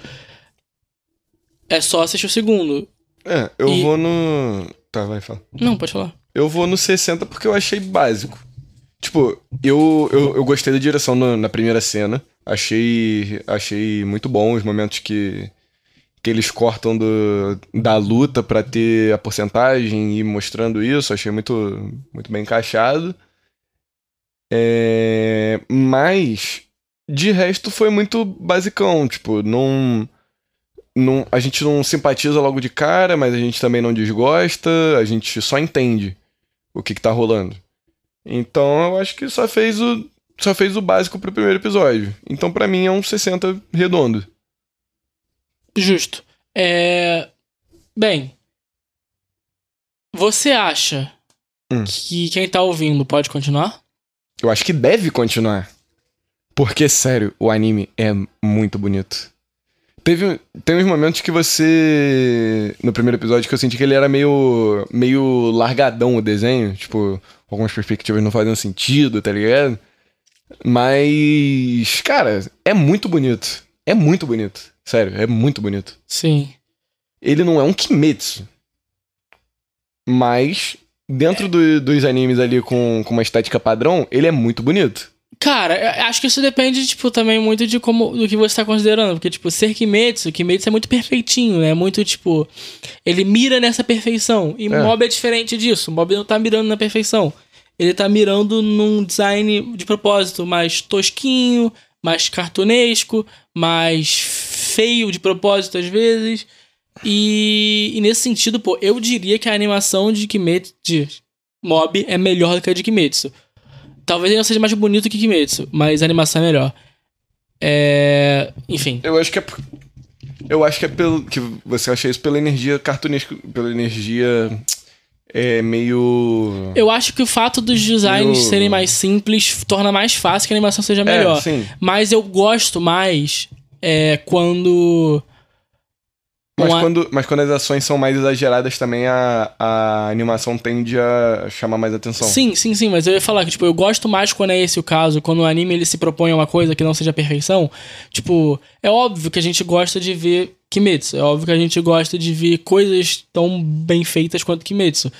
S1: É só assistir o segundo.
S2: É, eu
S1: E-
S2: vou no. Tá, vai, fala.
S1: Não, pode falar.
S2: Eu vou no 60 porque eu achei básico. Tipo, eu, eu, eu gostei da direção no- na primeira cena. Achei, achei muito bom os momentos que, que eles cortam do, da luta pra ter a porcentagem e mostrando isso. Achei muito, muito bem encaixado. É, mas, de resto, foi muito basicão. Tipo, não, não, a gente não simpatiza logo de cara, mas a gente também não desgosta. A gente só entende o que, que tá rolando. Então eu acho que só fez o só fez o básico pro primeiro episódio. Então pra mim é um 60 redondo.
S1: Justo. É. Bem. Você acha
S2: Hum.
S1: que quem tá ouvindo pode continuar?
S2: Eu acho que deve continuar. Porque sério, o anime é muito bonito. Teve tem uns momentos que você no primeiro episódio que eu senti que ele era meio meio largadão o desenho, tipo, algumas perspectivas não faziam sentido, tá ligado? Mas, cara, é muito bonito. É muito bonito. Sério, é muito bonito.
S1: Sim.
S2: ele não é um Kimetsu. Mas, dentro do- dos animes ali com, com uma estética padrão, ele é muito bonito.
S1: Cara, acho que isso depende, tipo, também muito de como do que você tá considerando. Porque, tipo, ser Kimetsu, Kimetsu é muito perfeitinho, né? Muito, tipo. Ele mira nessa perfeição. E
S2: É.
S1: Mob é diferente disso. Mob não tá mirando na perfeição. Ele tá mirando num design de propósito mais tosquinho, mais cartunesco, mais feio de propósito às vezes. E, e nesse sentido, pô, eu diria que a animação de Kimetsu, de Mob, é melhor do que a de Kimetsu. Talvez ele não seja mais bonito que Kimetsu, mas a animação é melhor. É. Enfim.
S2: Eu acho que é. Eu acho que é pelo. que você acha isso pela energia cartunesca. Pela energia. É meio.
S1: Eu acho que o fato dos designs
S2: Eu-
S1: serem mais simples torna mais fácil que a animação seja melhor.
S2: É.
S1: Mas eu gosto mais é, quando.
S2: Mas,
S1: uma-
S2: quando, mas quando as ações são mais exageradas também, a, a animação tende a chamar mais atenção.
S1: Sim, sim, sim, mas eu ia falar que, tipo, eu gosto mais quando é esse o caso, quando o anime ele se propõe a uma coisa que não seja perfeição. Tipo, é óbvio que a gente gosta de ver Kimetsu, é óbvio que a gente gosta de ver coisas tão bem feitas quanto Kimetsu.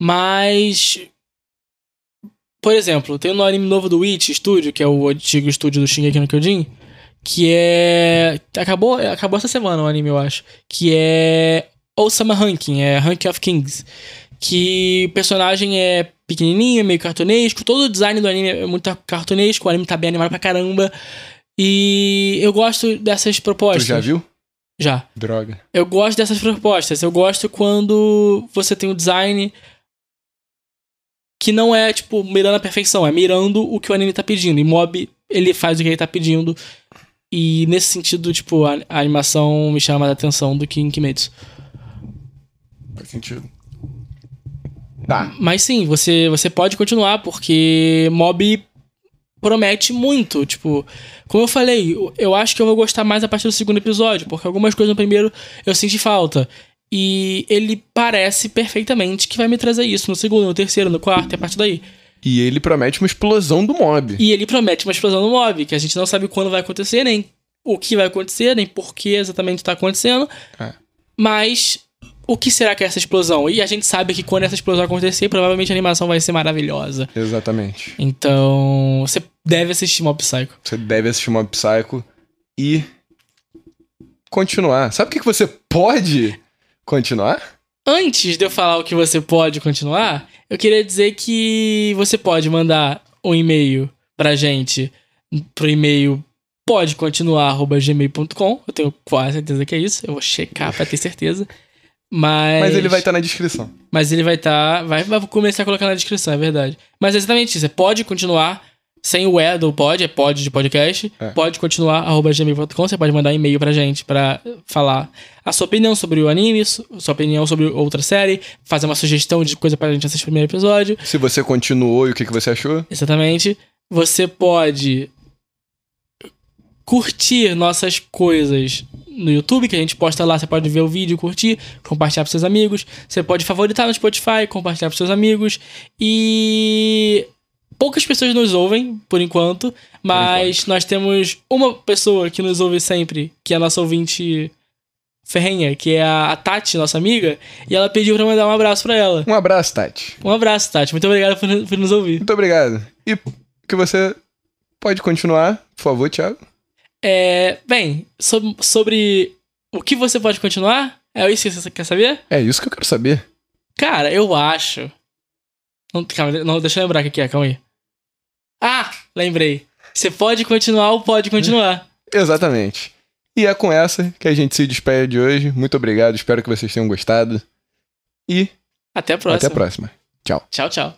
S1: Mas. Por exemplo, tem no anime novo do Witch Studio, que é o antigo estúdio do Shingeki no Kyojin, que é. Acabou, acabou essa semana o anime, eu acho. Que é. Osama Ranking, é Ranking of Kings. Que o personagem é pequenininho, meio cartunesco. Todo o design do anime é muito cartunesco. O anime tá bem animado pra caramba. E eu gosto dessas
S2: Tu
S1: propostas.
S2: já viu?
S1: Já.
S2: Droga.
S1: Eu gosto dessas propostas. Eu gosto quando você tem um design que não é, tipo, mirando a perfeição, é mirando o que o anime tá pedindo. E Mob, ele faz o que ele tá pedindo. E nesse sentido, tipo, a, a animação me chama mais atenção do que em Kimetsu.
S2: Faz sentido. Tá.
S1: Mas sim, você, você pode continuar, porque Mob promete muito. Tipo, como eu falei, eu- eu acho que eu vou gostar mais a partir do segundo episódio, porque algumas coisas no primeiro eu senti falta. E ele parece perfeitamente que vai me trazer isso no segundo, no terceiro, no quarto e a partir daí.
S2: E ele promete uma explosão do mob.
S1: E ele promete uma explosão no mob, que a gente não sabe quando vai acontecer, nem o que vai acontecer, nem por que exatamente tá acontecendo.
S2: É.
S1: Mas o que será que é essa explosão? E a gente sabe que quando essa explosão acontecer, provavelmente a animação vai ser maravilhosa.
S2: Exatamente.
S1: Então, você deve assistir Mob Psycho.
S2: Você deve assistir Mob Psycho e continuar. Sabe o que você pode continuar?
S1: Antes de eu falar o que você pode continuar, eu queria dizer que você pode mandar um e-mail pra gente pro e-mail podecontinuar.gmail.com. Eu tenho quase certeza que é isso. Eu vou checar pra ter certeza. Mas,
S2: Mas ele vai estar na descrição.
S1: Mas ele vai estar. vai, vai começar a colocar na descrição, é verdade. Mas é exatamente isso. É pode continuar. Sem o E do pod, é pod de podcast.
S2: É.
S1: Pode continuar, arroba gmail.com. Você pode mandar e-mail pra gente pra falar a sua opinião sobre o anime, su- sua opinião sobre outra série, fazer uma sugestão de coisa pra gente assistir o primeiro episódio.
S2: Se você continuou e o que, que você achou?
S1: Exatamente. Você pode curtir nossas coisas no YouTube, que a gente posta lá. Você pode ver o vídeo, curtir, compartilhar pros seus amigos. Você pode favoritar no Spotify, compartilhar pros seus amigos. E. Poucas pessoas nos ouvem, por enquanto, mas nós temos uma pessoa que nos ouve sempre, que é a nossa ouvinte ferrenha, que é a Tati, nossa amiga, e ela pediu pra mandar um abraço pra ela.
S2: Um abraço, Tati.
S1: Um abraço, Tati. Muito obrigado por, por nos ouvir.
S2: Muito obrigado. E que você pode continuar, por favor, Thiago.
S1: É, bem, so- sobre o que você pode continuar? É isso que você quer saber?
S2: É isso que eu quero saber.
S1: Cara, eu acho. Não, calma, não, deixa eu lembrar o que é, calma aí. Ah, lembrei. Você pode continuar ou pode continuar.
S2: Exatamente. E é com essa que a gente se despede de hoje. Muito obrigado, espero que vocês tenham gostado. E
S1: Até a próxima.
S2: até a próxima.
S1: Tchau, tchau.